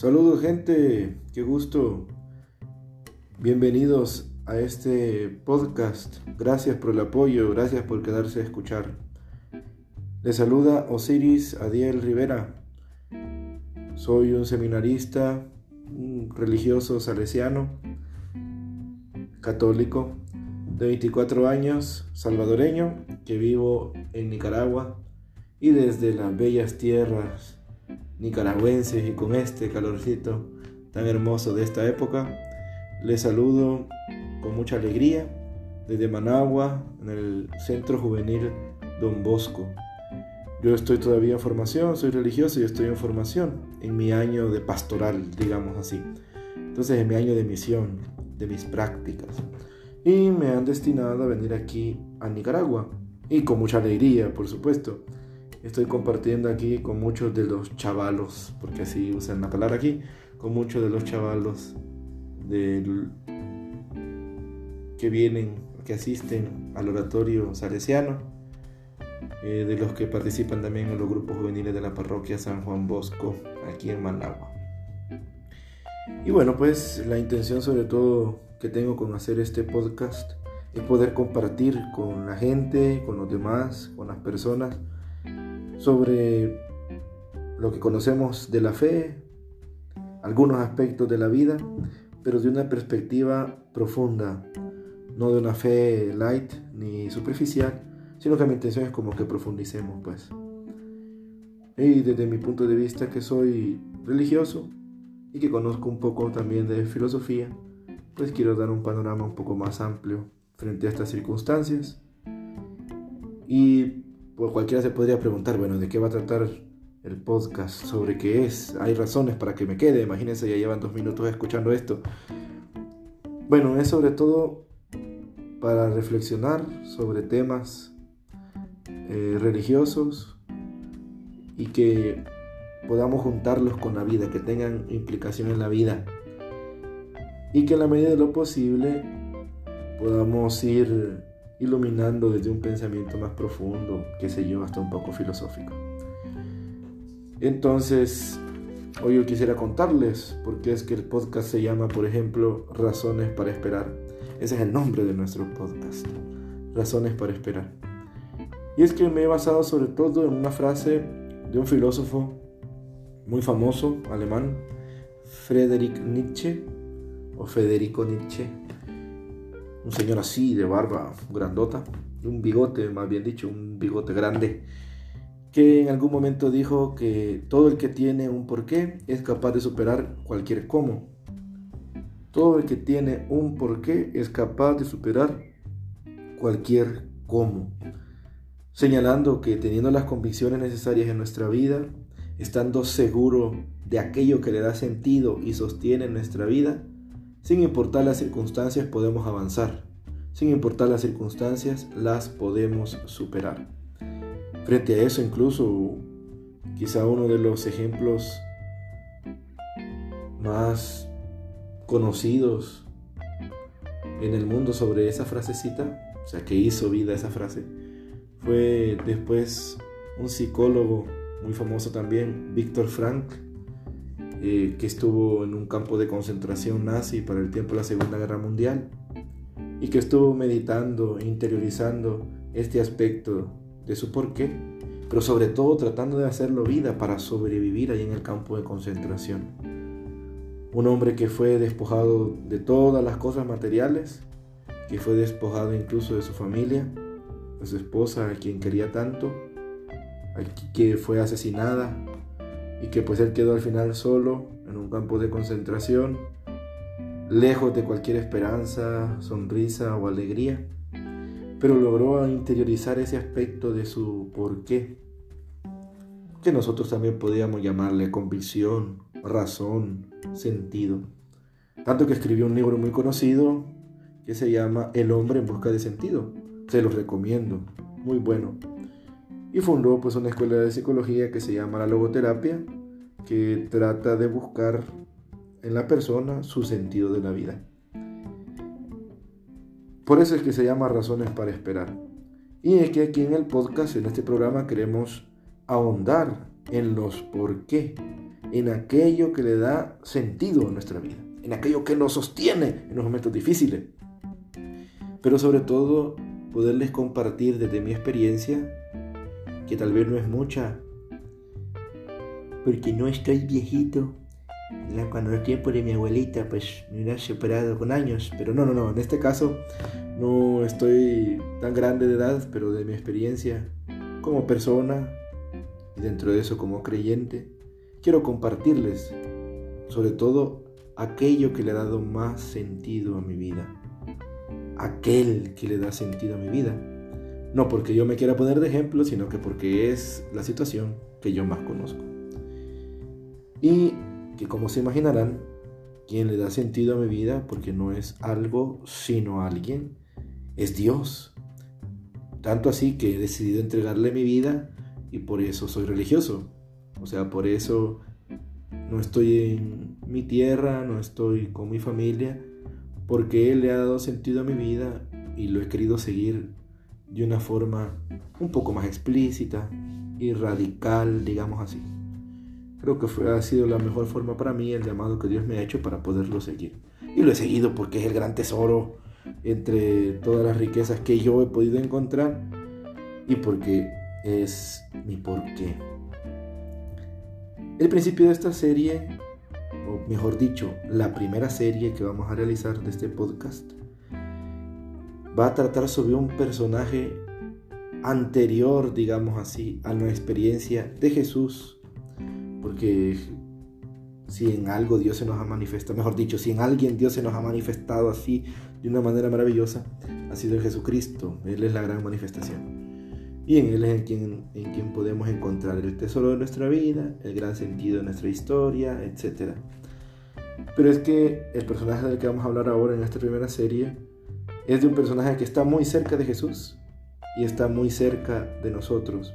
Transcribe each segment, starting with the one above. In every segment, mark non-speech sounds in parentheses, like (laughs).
Saludos gente, qué gusto. Bienvenidos a este podcast. Gracias por el apoyo, gracias por quedarse a escuchar. Les saluda Osiris Adiel Rivera. Soy un seminarista, un religioso salesiano, católico, de 24 años, salvadoreño, que vivo en Nicaragua y desde las bellas tierras nicaragüenses y con este calorcito tan hermoso de esta época, les saludo con mucha alegría desde Managua, en el Centro Juvenil Don Bosco. Yo estoy todavía en formación, soy religioso y estoy en formación en mi año de pastoral, digamos así. Entonces, en mi año de misión, de mis prácticas. Y me han destinado a venir aquí a Nicaragua. Y con mucha alegría, por supuesto estoy compartiendo aquí con muchos de los chavalos, porque así usan la palabra aquí, con muchos de los chavalos del, que vienen, que asisten al oratorio salesiano, eh, de los que participan también en los grupos juveniles de la parroquia San Juan Bosco, aquí en Managua. Y bueno, pues la intención sobre todo que tengo con hacer este podcast es poder compartir con la gente, con los demás, con las personas, sobre lo que conocemos de la fe, algunos aspectos de la vida, pero de una perspectiva profunda, no de una fe light ni superficial, sino que mi intención es como que profundicemos, pues. Y desde mi punto de vista que soy religioso y que conozco un poco también de filosofía, pues quiero dar un panorama un poco más amplio frente a estas circunstancias. Y pues cualquiera se podría preguntar, bueno, ¿de qué va a tratar el podcast? ¿Sobre qué es? ¿Hay razones para que me quede? Imagínense, ya llevan dos minutos escuchando esto. Bueno, es sobre todo para reflexionar sobre temas eh, religiosos y que podamos juntarlos con la vida, que tengan implicación en la vida y que en la medida de lo posible podamos ir iluminando desde un pensamiento más profundo, qué sé yo, hasta un poco filosófico. Entonces, hoy yo quisiera contarles por qué es que el podcast se llama, por ejemplo, Razones para Esperar. Ese es el nombre de nuestro podcast, Razones para Esperar. Y es que me he basado sobre todo en una frase de un filósofo muy famoso, alemán, Friedrich Nietzsche, o Federico Nietzsche, un señor así, de barba grandota, un bigote, más bien dicho, un bigote grande, que en algún momento dijo que todo el que tiene un porqué es capaz de superar cualquier cómo. Todo el que tiene un porqué es capaz de superar cualquier cómo. Señalando que teniendo las convicciones necesarias en nuestra vida, estando seguro de aquello que le da sentido y sostiene nuestra vida, sin importar las circunstancias podemos avanzar. Sin importar las circunstancias las podemos superar. Frente a eso incluso quizá uno de los ejemplos más conocidos en el mundo sobre esa frasecita, o sea, que hizo vida esa frase, fue después un psicólogo muy famoso también, Víctor Frank, eh, que estuvo en un campo de concentración nazi para el tiempo de la Segunda Guerra Mundial y que estuvo meditando, interiorizando este aspecto de su porqué, pero sobre todo tratando de hacerlo vida para sobrevivir ahí en el campo de concentración. Un hombre que fue despojado de todas las cosas materiales, que fue despojado incluso de su familia, de su esposa, a quien quería tanto, que fue asesinada, y que pues él quedó al final solo en un campo de concentración, lejos de cualquier esperanza, sonrisa o alegría, pero logró interiorizar ese aspecto de su porqué, que nosotros también podríamos llamarle convicción, razón, sentido. Tanto que escribió un libro muy conocido que se llama El hombre en busca de sentido. Se los recomiendo, muy bueno y fundó pues una escuela de psicología que se llama la logoterapia, que trata de buscar en la persona su sentido de la vida. Por eso es que se llama Razones para Esperar. Y es que aquí en el podcast, en este programa, queremos ahondar en los por qué, en aquello que le da sentido a nuestra vida, en aquello que nos sostiene en los momentos difíciles. Pero sobre todo, poderles compartir desde mi experiencia, que tal vez no es mucha, porque no estoy viejito. Cuando el tiempo de mi abuelita, pues me hubiera separado con años. Pero no, no, no. En este caso, no estoy tan grande de edad, pero de mi experiencia como persona y dentro de eso como creyente, quiero compartirles sobre todo aquello que le ha dado más sentido a mi vida. Aquel que le da sentido a mi vida. No porque yo me quiera poner de ejemplo, sino que porque es la situación que yo más conozco. Y que como se imaginarán, quien le da sentido a mi vida, porque no es algo, sino alguien, es Dios. Tanto así que he decidido entregarle mi vida y por eso soy religioso. O sea, por eso no estoy en mi tierra, no estoy con mi familia, porque Él le ha dado sentido a mi vida y lo he querido seguir de una forma un poco más explícita y radical, digamos así. Creo que fue, ha sido la mejor forma para mí el llamado que Dios me ha hecho para poderlo seguir. Y lo he seguido porque es el gran tesoro entre todas las riquezas que yo he podido encontrar y porque es mi porqué. El principio de esta serie, o mejor dicho, la primera serie que vamos a realizar de este podcast, va a tratar sobre un personaje anterior, digamos así, a la experiencia de Jesús, porque si en algo Dios se nos ha manifestado, mejor dicho, si en alguien Dios se nos ha manifestado así de una manera maravillosa, ha sido en Jesucristo. Él es la gran manifestación. Y en Él es en quien, en quien podemos encontrar el tesoro de nuestra vida, el gran sentido de nuestra historia, etc. Pero es que el personaje del que vamos a hablar ahora en esta primera serie es de un personaje que está muy cerca de Jesús y está muy cerca de nosotros.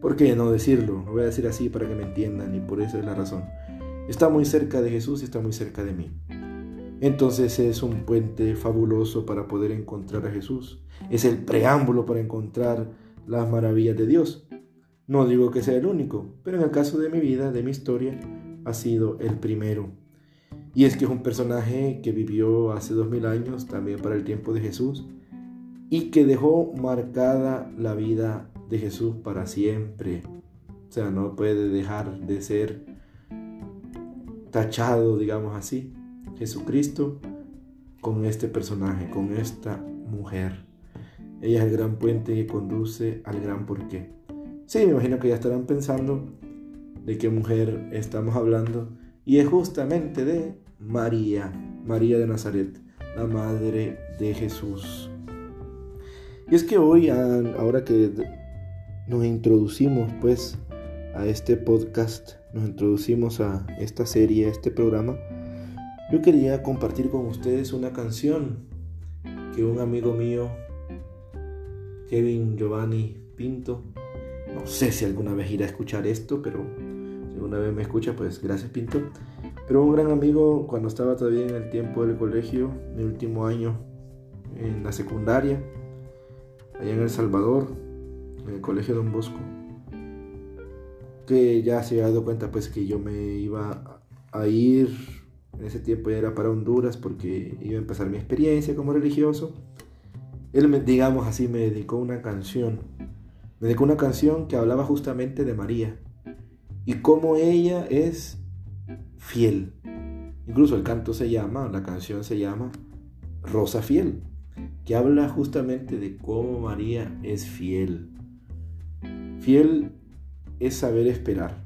¿Por qué no decirlo? Lo voy a decir así para que me entiendan y por eso es la razón. Está muy cerca de Jesús y está muy cerca de mí. Entonces es un puente fabuloso para poder encontrar a Jesús. Es el preámbulo para encontrar las maravillas de Dios. No digo que sea el único, pero en el caso de mi vida, de mi historia, ha sido el primero. Y es que es un personaje que vivió hace dos mil años, también para el tiempo de Jesús, y que dejó marcada la vida de Jesús para siempre. O sea, no puede dejar de ser tachado, digamos así, Jesucristo con este personaje, con esta mujer. Ella es el gran puente que conduce al gran porqué. Sí, me imagino que ya estarán pensando de qué mujer estamos hablando. Y es justamente de María, María de Nazaret, la madre de Jesús. Y es que hoy, ahora que nos introducimos pues a este podcast, nos introducimos a esta serie, a este programa, yo quería compartir con ustedes una canción que un amigo mío Kevin Giovanni Pinto. No sé si alguna vez irá a escuchar esto, pero si alguna vez me escucha, pues gracias Pinto. Pero un gran amigo cuando estaba todavía en el tiempo del colegio, mi último año en la secundaria, allá en El Salvador, en el colegio Don Bosco, que ya se había dado cuenta pues que yo me iba a ir, en ese tiempo ya era para Honduras porque iba a empezar mi experiencia como religioso él, digamos así, me dedicó una canción. Me dedicó una canción que hablaba justamente de María y cómo ella es fiel. Incluso el canto se llama, la canción se llama Rosa Fiel, que habla justamente de cómo María es fiel. Fiel es saber esperar.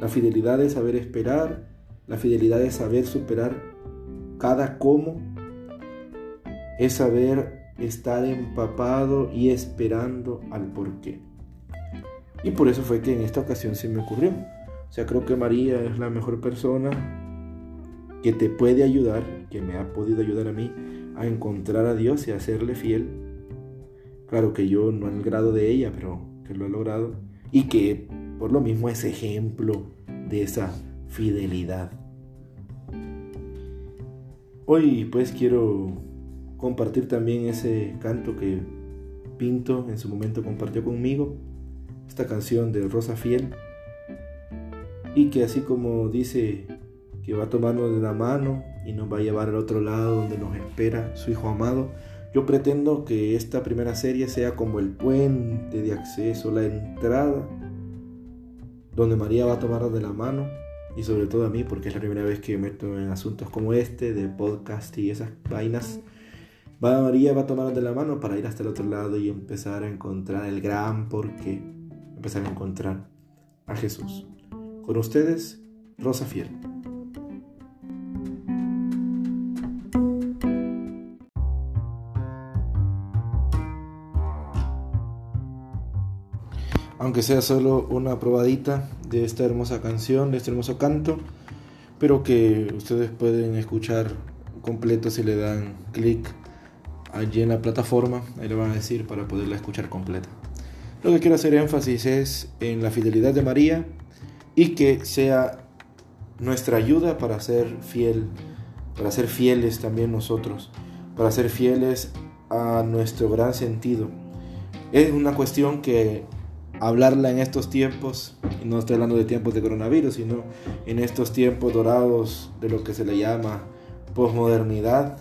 La fidelidad es saber esperar, la fidelidad es saber superar cada cómo, es saber estar empapado y esperando al porqué. Y por eso fue que en esta ocasión se me ocurrió. O sea, creo que María es la mejor persona que te puede ayudar, que me ha podido ayudar a mí a encontrar a Dios y a serle fiel. Claro que yo no el grado de ella, pero que lo he logrado. Y que por lo mismo es ejemplo de esa fidelidad. Hoy pues quiero compartir también ese canto que Pinto en su momento compartió conmigo, esta canción de Rosa Fiel, y que así como dice que va a tomarnos de la mano y nos va a llevar al otro lado donde nos espera su Hijo amado, yo pretendo que esta primera serie sea como el puente de acceso, la entrada, donde María va a tomarnos de la mano y sobre todo a mí, porque es la primera vez que me meto en asuntos como este, de podcast y esas vainas. Va, María va a tomarnos de la mano para ir hasta el otro lado y empezar a encontrar el gran porqué, empezar a encontrar a Jesús. Con ustedes, Rosa Fiel. aunque sea solo una probadita de esta hermosa canción, de este hermoso canto, pero que ustedes pueden escuchar completo si le dan clic allí en la plataforma, ahí le van a decir para poderla escuchar completa. Lo que quiero hacer énfasis es en la fidelidad de María y que sea nuestra ayuda para ser fiel, para ser fieles también nosotros, para ser fieles a nuestro gran sentido. Es una cuestión que hablarla en estos tiempos, y no estoy hablando de tiempos de coronavirus, sino en estos tiempos dorados de lo que se le llama posmodernidad,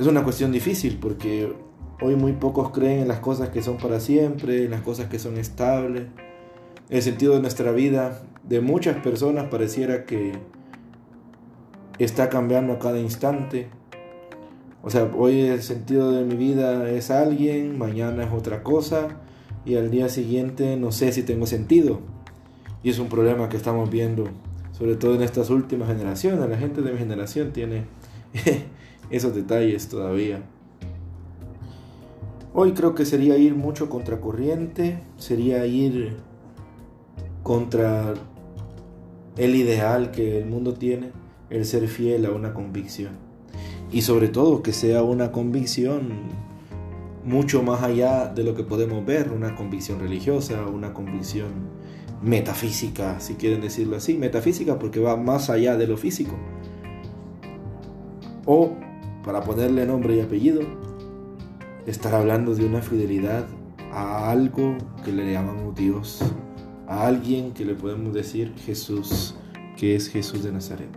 es una cuestión difícil porque hoy muy pocos creen en las cosas que son para siempre, en las cosas que son estables. El sentido de nuestra vida de muchas personas pareciera que está cambiando a cada instante. O sea, hoy el sentido de mi vida es alguien, mañana es otra cosa y al día siguiente no sé si tengo sentido. Y es un problema que estamos viendo, sobre todo en estas últimas generaciones. La gente de mi generación tiene (laughs) esos detalles todavía. Hoy creo que sería ir mucho contracorriente, sería ir contra el ideal que el mundo tiene, el ser fiel a una convicción. Y sobre todo que sea una convicción mucho más allá de lo que podemos ver, una convicción religiosa, una convicción metafísica, si quieren decirlo así, metafísica porque va más allá de lo físico. O, para ponerle nombre y apellido, estar hablando de una fidelidad a algo que le llamamos Dios, a alguien que le podemos decir Jesús, que es Jesús de Nazaret.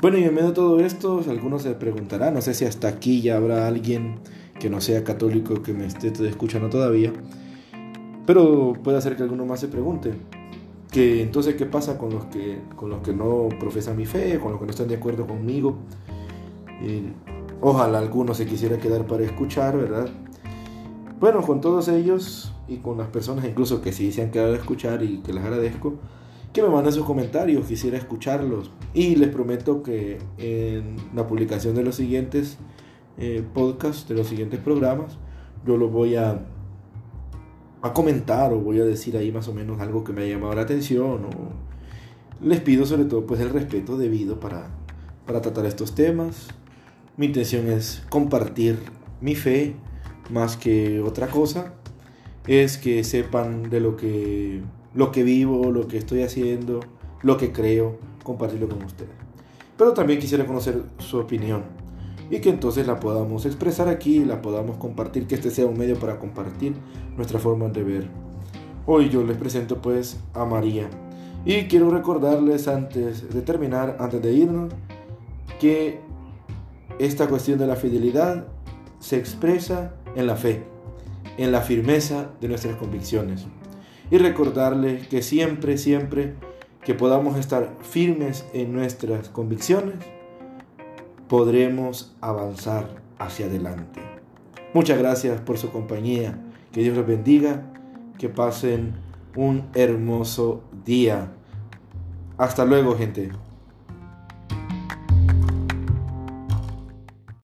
Bueno, y en medio de todo esto, algunos se preguntarán, no sé si hasta aquí ya habrá alguien que no sea católico que me esté escuchando todavía. Pero puede hacer que alguno más se pregunte, que entonces qué pasa con los que, con los que no profesan mi fe, con los que no están de acuerdo conmigo. ojalá alguno se quisiera quedar para escuchar, ¿verdad? Bueno, con todos ellos y con las personas incluso que sí se han quedado a escuchar y que les agradezco, que me manden sus comentarios, quisiera escucharlos. Y les prometo que en la publicación de los siguientes eh, podcast, de los siguientes programas, yo lo voy a, a comentar o voy a decir ahí más o menos algo que me haya llamado la atención. O les pido sobre todo pues el respeto debido para, para tratar estos temas. Mi intención es compartir mi fe más que otra cosa. Es que sepan de lo que, lo que vivo, lo que estoy haciendo, lo que creo, compartirlo con ustedes. Pero también quisiera conocer su opinión y que entonces la podamos expresar aquí, la podamos compartir, que este sea un medio para compartir nuestra forma de ver. Hoy yo les presento pues a María y quiero recordarles antes de terminar, antes de irnos, que esta cuestión de la fidelidad se expresa en la fe, en la firmeza de nuestras convicciones. Y recordarles que siempre, siempre que podamos estar firmes en nuestras convicciones, podremos avanzar hacia adelante. Muchas gracias por su compañía. Que Dios los bendiga. Que pasen un hermoso día. Hasta luego, gente.